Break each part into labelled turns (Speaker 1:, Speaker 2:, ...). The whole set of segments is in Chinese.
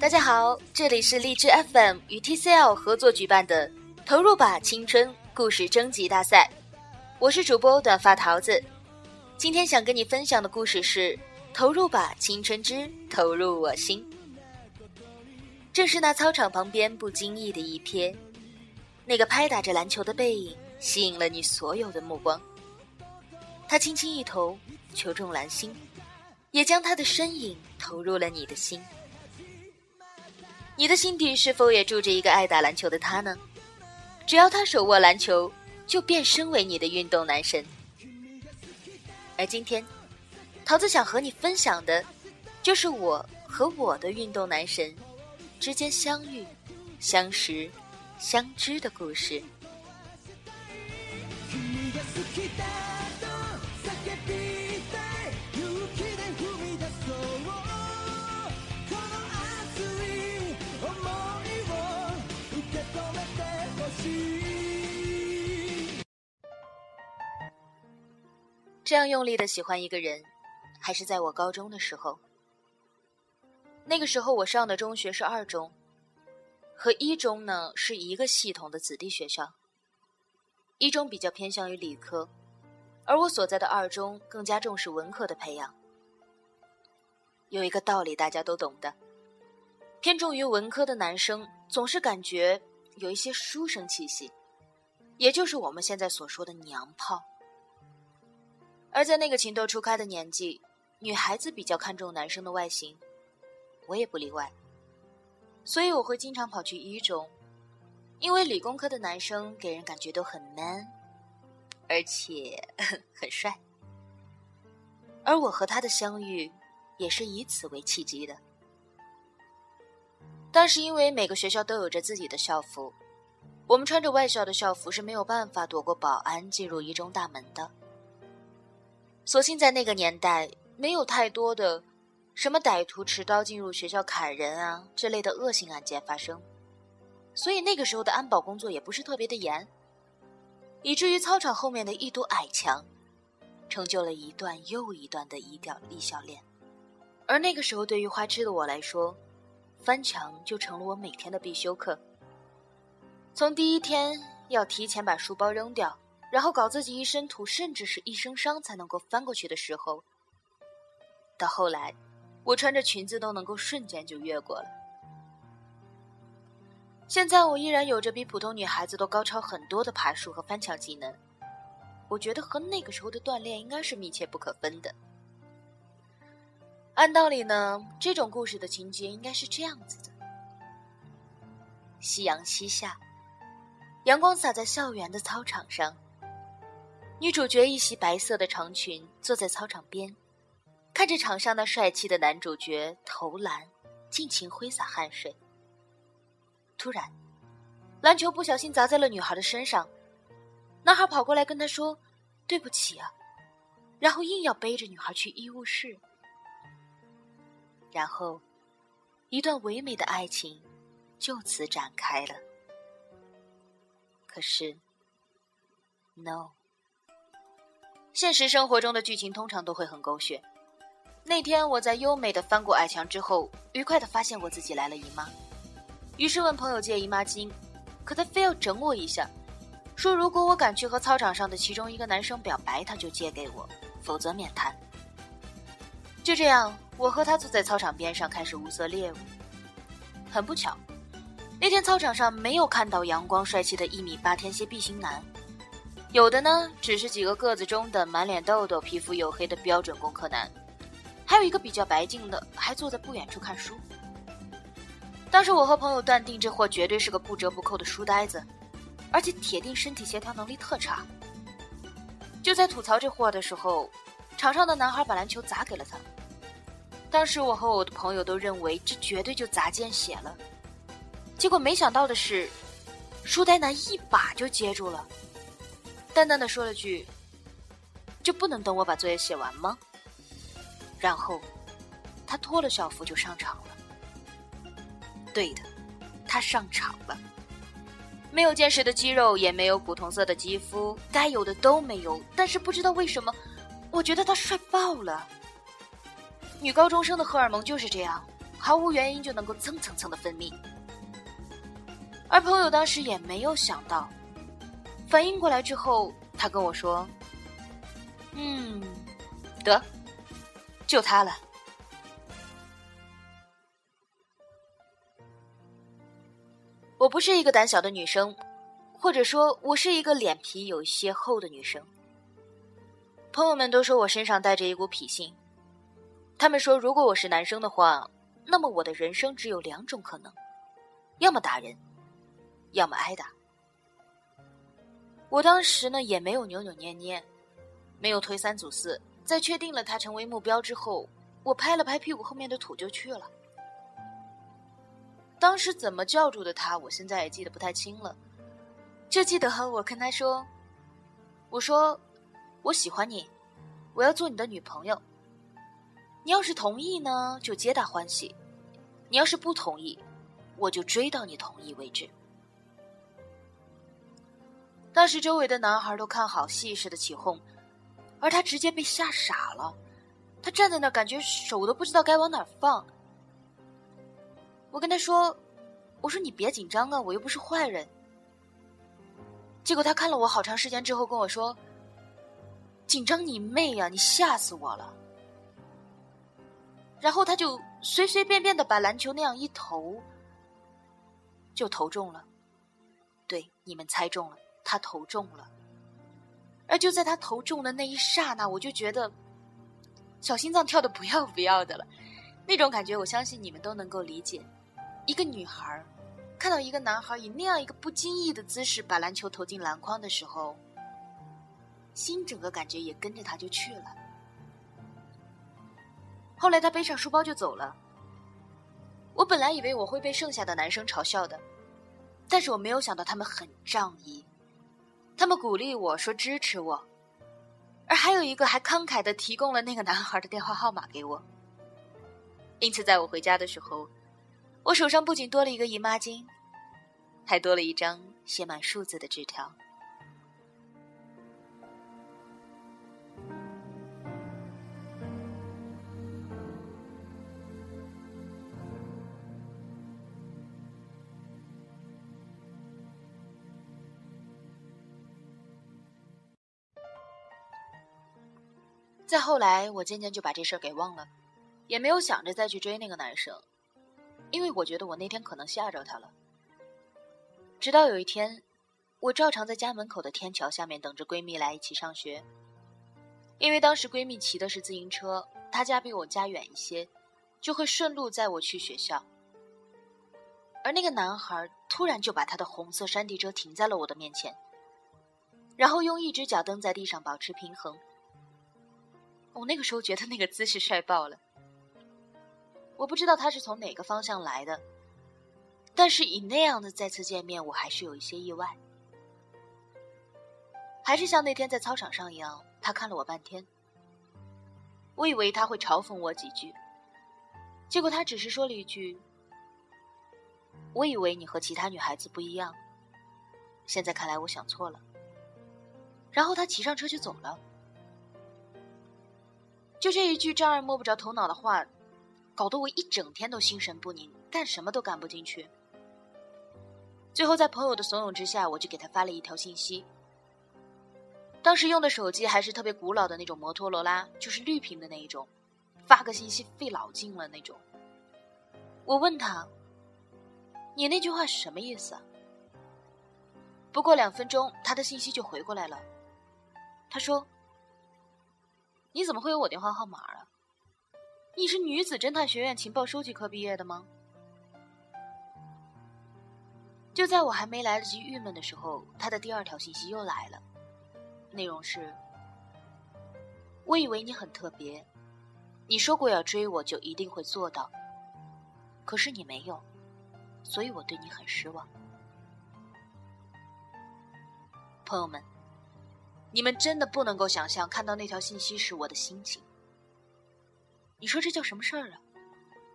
Speaker 1: 大家好，这里是荔枝 FM 与 TCL 合作举办的“投入吧青春”故事征集大赛，我是主播短发桃子。今天想跟你分享的故事是《投入吧青春之投入我心》。正是那操场旁边不经意的一瞥，那个拍打着篮球的背影吸引了你所有的目光。他轻轻一投，球中篮心，也将他的身影投入了你的心。你的心底是否也住着一个爱打篮球的他呢？只要他手握篮球，就变身为你的运动男神。而今天，桃子想和你分享的，就是我和我的运动男神之间相遇、相识、相知的故事。这样用力的喜欢一个人，还是在我高中的时候。那个时候我上的中学是二中，和一中呢是一个系统的子弟学校。一中比较偏向于理科，而我所在的二中更加重视文科的培养。有一个道理大家都懂的，偏重于文科的男生总是感觉有一些书生气息，也就是我们现在所说的娘炮。而在那个情窦初开的年纪，女孩子比较看重男生的外形，我也不例外。所以我会经常跑去一中，因为理工科的男生给人感觉都很 man，而且 很帅。而我和他的相遇，也是以此为契机的。但是因为每个学校都有着自己的校服，我们穿着外校的校服是没有办法躲过保安进入一中大门的。所幸在那个年代，没有太多的什么歹徒持刀进入学校砍人啊这类的恶性案件发生，所以那个时候的安保工作也不是特别的严，以至于操场后面的一堵矮墙，成就了一段又一段的一条立笑链。而那个时候，对于花痴的我来说，翻墙就成了我每天的必修课。从第一天要提前把书包扔掉。然后搞自己一身土，甚至是一身伤才能够翻过去的时候，到后来，我穿着裙子都能够瞬间就越过了。现在我依然有着比普通女孩子都高超很多的爬树和翻墙技能，我觉得和那个时候的锻炼应该是密切不可分的。按道理呢，这种故事的情节应该是这样子的：夕阳西下，阳光洒在校园的操场上。女主角一袭白色的长裙，坐在操场边，看着场上那帅气的男主角投篮，尽情挥洒汗水。突然，篮球不小心砸在了女孩的身上，男孩跑过来跟她说：“对不起啊。”然后硬要背着女孩去医务室。然后，一段唯美的爱情就此展开了。可是，no。现实生活中的剧情通常都会很狗血。那天我在优美的翻过矮墙之后，愉快的发现我自己来了姨妈，于是问朋友借姨妈巾，可他非要整我一下，说如果我敢去和操场上的其中一个男生表白，他就借给我，否则免谈。就这样，我和他坐在操场边上开始物色猎物。很不巧，那天操场上没有看到阳光帅气的一米八天蝎 B 型男。有的呢，只是几个个子中等、满脸痘痘、皮肤黝黑的标准工科男，还有一个比较白净的，还坐在不远处看书。当时我和朋友断定，这货绝对是个不折不扣的书呆子，而且铁定身体协调能力特差。就在吐槽这货的时候，场上的男孩把篮球砸给了他。当时我和我的朋友都认为这绝对就砸见血了，结果没想到的是，书呆男一把就接住了。淡淡的说了句：“就不能等我把作业写完吗？”然后，他脱了校服就上场了。对的，他上场了。没有坚实的肌肉，也没有古铜色的肌肤，该有的都没有。但是不知道为什么，我觉得他帅爆了。女高中生的荷尔蒙就是这样，毫无原因就能够蹭蹭蹭的分泌。而朋友当时也没有想到，反应过来之后，他跟我说：“嗯，得，就他了。”我不是一个胆小的女生，或者说，我是一个脸皮有些厚的女生。朋友们都说我身上带着一股痞性，他们说，如果我是男生的话，那么我的人生只有两种可能：要么打人。要么挨打。我当时呢也没有扭扭捏捏，没有推三阻四，在确定了他成为目标之后，我拍了拍屁股后面的土就去了。当时怎么叫住的他，我现在也记得不太清了，就记得我跟他说：“我说我喜欢你，我要做你的女朋友。你要是同意呢，就皆大欢喜；你要是不同意，我就追到你同意为止。”当时周围的男孩都看好戏似的起哄，而他直接被吓傻了。他站在那儿，感觉手都不知道该往哪放。我跟他说：“我说你别紧张啊，我又不是坏人。”结果他看了我好长时间之后跟我说：“紧张你妹呀，你吓死我了。”然后他就随随便便的把篮球那样一投，就投中了。对，你们猜中了。他投中了，而就在他投中的那一刹那，我就觉得小心脏跳的不要不要的了。那种感觉，我相信你们都能够理解。一个女孩看到一个男孩以那样一个不经意的姿势把篮球投进篮筐的时候，心整个感觉也跟着他就去了。后来他背上书包就走了。我本来以为我会被剩下的男生嘲笑的，但是我没有想到他们很仗义。他们鼓励我说支持我，而还有一个还慷慨的提供了那个男孩的电话号码给我。因此，在我回家的时候，我手上不仅多了一个姨妈巾，还多了一张写满数字的纸条。再后来，我渐渐就把这事儿给忘了，也没有想着再去追那个男生，因为我觉得我那天可能吓着他了。直到有一天，我照常在家门口的天桥下面等着闺蜜来一起上学，因为当时闺蜜骑的是自行车，她家比我家远一些，就会顺路载我去学校。而那个男孩突然就把他的红色山地车停在了我的面前，然后用一只脚蹬在地上保持平衡。我那个时候觉得那个姿势帅爆了。我不知道他是从哪个方向来的，但是以那样的再次见面，我还是有一些意外。还是像那天在操场上一样，他看了我半天。我以为他会嘲讽我几句，结果他只是说了一句：“我以为你和其他女孩子不一样，现在看来我想错了。”然后他骑上车就走了。就这一句丈二摸不着头脑的话，搞得我一整天都心神不宁，干什么都干不进去。最后在朋友的怂恿之下，我就给他发了一条信息。当时用的手机还是特别古老的那种摩托罗拉，就是绿屏的那一种，发个信息费老劲了那种。我问他：“你那句话是什么意思？”不过两分钟，他的信息就回过来了。他说。你怎么会有我电话号码啊？你是女子侦探学院情报收集科毕业的吗？就在我还没来得及郁闷的时候，他的第二条信息又来了，内容是：我以为你很特别，你说过要追我就一定会做到，可是你没有，所以我对你很失望。朋友们。你们真的不能够想象看到那条信息时我的心情。你说这叫什么事儿啊？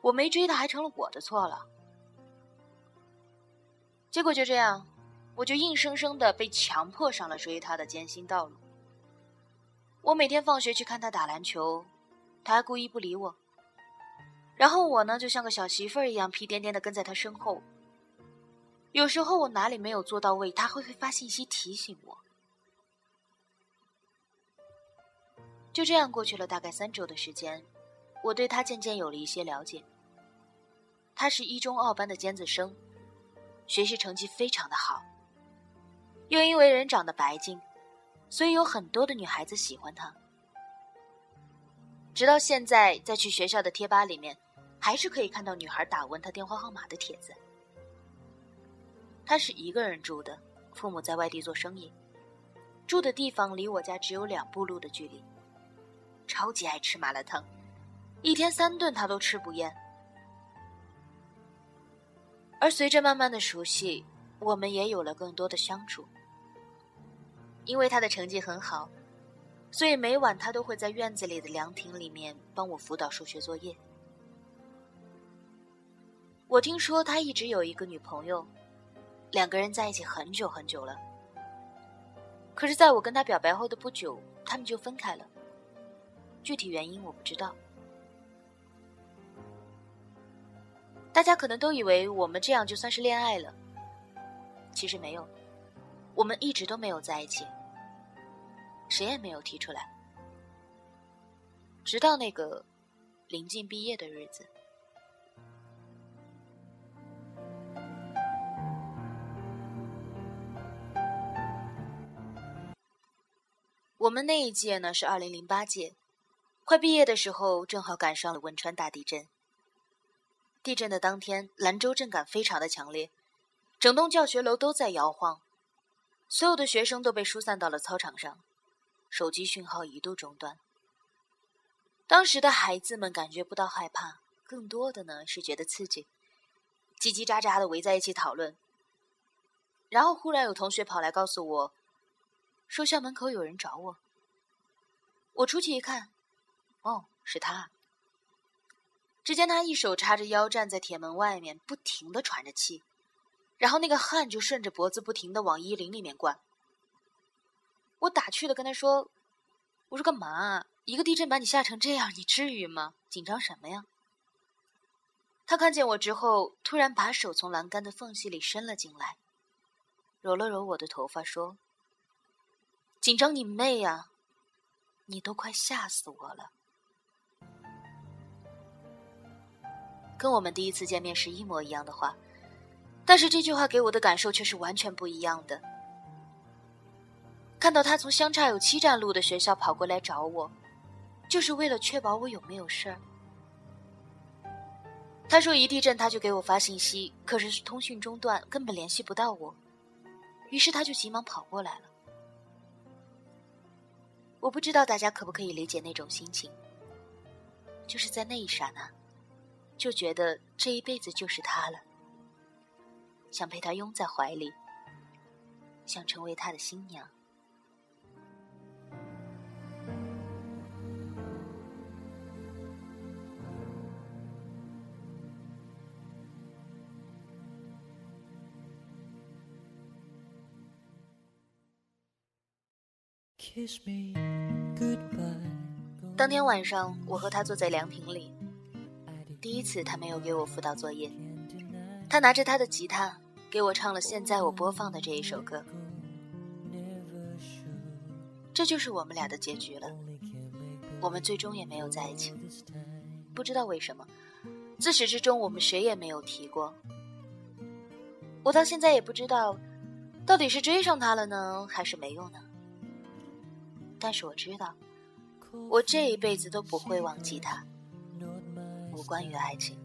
Speaker 1: 我没追他，还成了我的错了。结果就这样，我就硬生生的被强迫上了追他的艰辛道路。我每天放学去看他打篮球，他还故意不理我。然后我呢，就像个小媳妇儿一样，屁颠颠的跟在他身后。有时候我哪里没有做到位，他会会发信息提醒我。就这样过去了大概三周的时间，我对他渐渐有了一些了解。他是一中二班的尖子生，学习成绩非常的好，又因为人长得白净，所以有很多的女孩子喜欢他。直到现在，在去学校的贴吧里面，还是可以看到女孩打问他电话号码的帖子。他是一个人住的，父母在外地做生意，住的地方离我家只有两步路的距离。超级爱吃麻辣烫，一天三顿他都吃不厌。而随着慢慢的熟悉，我们也有了更多的相处。因为他的成绩很好，所以每晚他都会在院子里的凉亭里面帮我辅导数学作业。我听说他一直有一个女朋友，两个人在一起很久很久了。可是，在我跟他表白后的不久，他们就分开了。具体原因我不知道。大家可能都以为我们这样就算是恋爱了，其实没有，我们一直都没有在一起，谁也没有提出来，直到那个临近毕业的日子。我们那一届呢是二零零八届，快毕业的时候正好赶上了汶川大地震。地震的当天，兰州震感非常的强烈，整栋教学楼都在摇晃，所有的学生都被疏散到了操场上，手机讯号一度中断。当时的孩子们感觉不到害怕，更多的呢是觉得刺激，叽叽喳喳的围在一起讨论。然后忽然有同学跑来告诉我，说校门口有人找我。我出去一看，哦，是他。只见他一手叉着腰站在铁门外面，不停的喘着气，然后那个汗就顺着脖子不停的往衣领里面灌。我打趣的跟他说：“我说干嘛？一个地震把你吓成这样，你至于吗？紧张什么呀？”他看见我之后，突然把手从栏杆的缝隙里伸了进来，揉了揉我的头发，说：“紧张你妹呀！你都快吓死我了。”跟我们第一次见面时一模一样的话，但是这句话给我的感受却是完全不一样的。看到他从相差有七站路的学校跑过来找我，就是为了确保我有没有事儿。他说一地震他就给我发信息，可是通讯中断，根本联系不到我，于是他就急忙跑过来了。我不知道大家可不可以理解那种心情，就是在那一刹那。就觉得这一辈子就是他了，想被他拥在怀里，想成为他的新娘。当天晚上，我和他坐在凉亭里。第一次，他没有给我辅导作业，他拿着他的吉他给我唱了现在我播放的这一首歌。这就是我们俩的结局了。我们最终也没有在一起，不知道为什么，自始至终我们谁也没有提过。我到现在也不知道，到底是追上他了呢，还是没有呢？但是我知道，我这一辈子都不会忘记他。无关于爱情。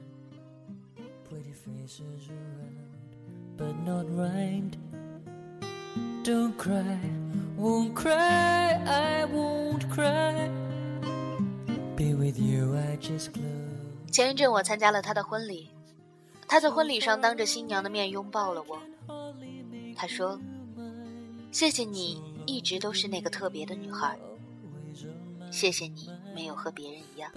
Speaker 1: 前一阵我参加了他的婚礼，他在婚礼上当着新娘的面拥抱了我。他说：“谢谢你一直都是那个特别的女孩，谢谢你没有和别人一样。”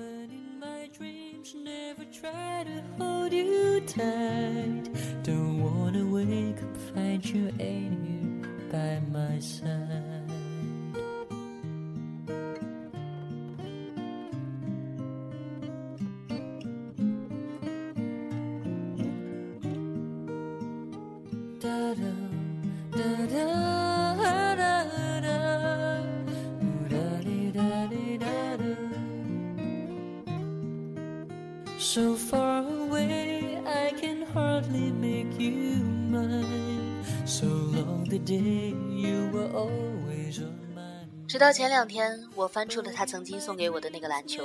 Speaker 1: never try to hold you tight. Don't wanna wake up, find you ain't here by my side.
Speaker 2: So far away I can hardly make you mine. So long the day you were always on mine.
Speaker 1: 直到前两天，我翻出了他曾经送给我的那个篮球，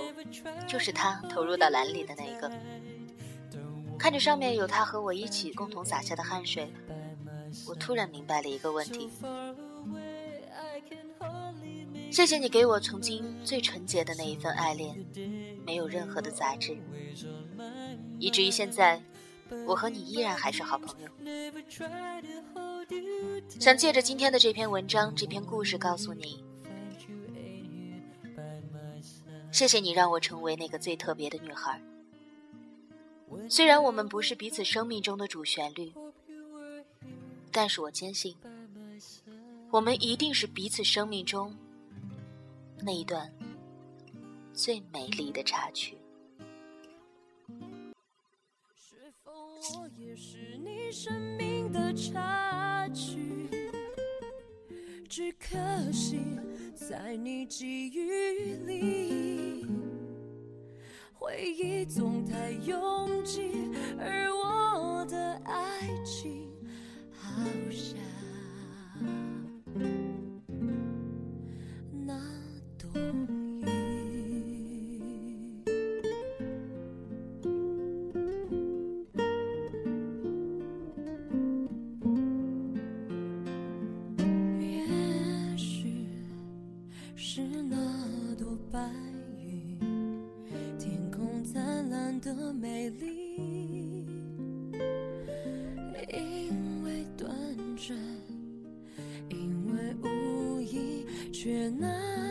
Speaker 1: 就是他投入到篮里的那一个。看着上面有他和我一起共同洒下的汗水，我突然明白了一个问题。谢谢你给我曾经最纯洁的那一份爱恋，没有任何的杂质，以至于现在，我和你依然还是好朋友。想借着今天的这篇文章、这篇故事，告诉你，谢谢你让我成为那个最特别的女孩。虽然我们不是彼此生命中的主旋律，但是我坚信，我们一定是彼此生命中。那一段最美丽的插曲。
Speaker 2: 是否我也是你生命的插曲？只可惜在你记忆里，回忆总太拥挤，却难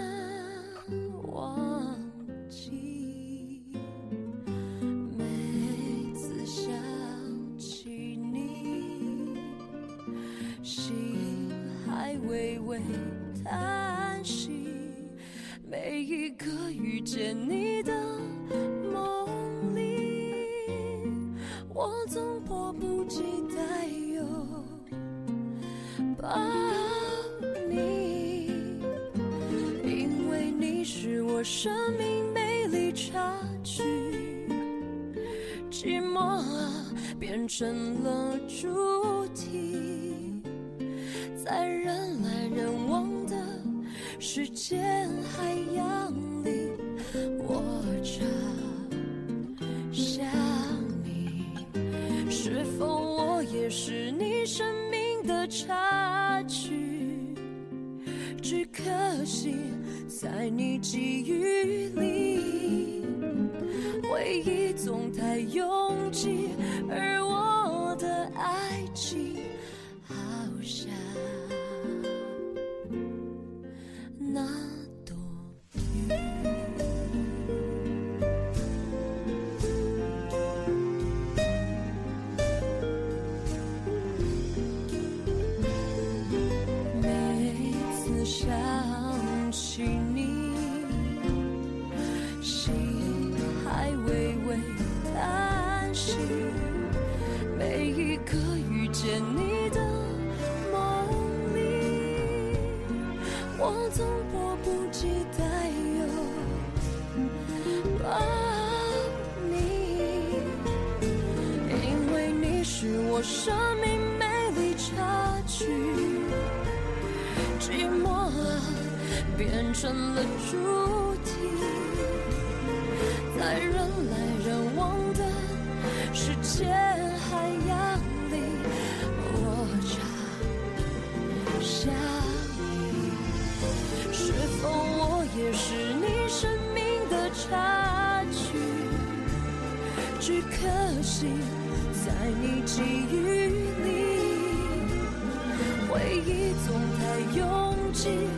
Speaker 2: 成了主题，在人来人往的时间海洋里，我找想你，是否我也是你生命的插曲？只可惜。在你记忆里，回忆总太拥挤，而我的爱情好像插曲。变成了主题，在人来人往的世界海洋里，我找想你，是否我也是你生命的插曲？只可惜在你记忆里，回忆总太拥挤。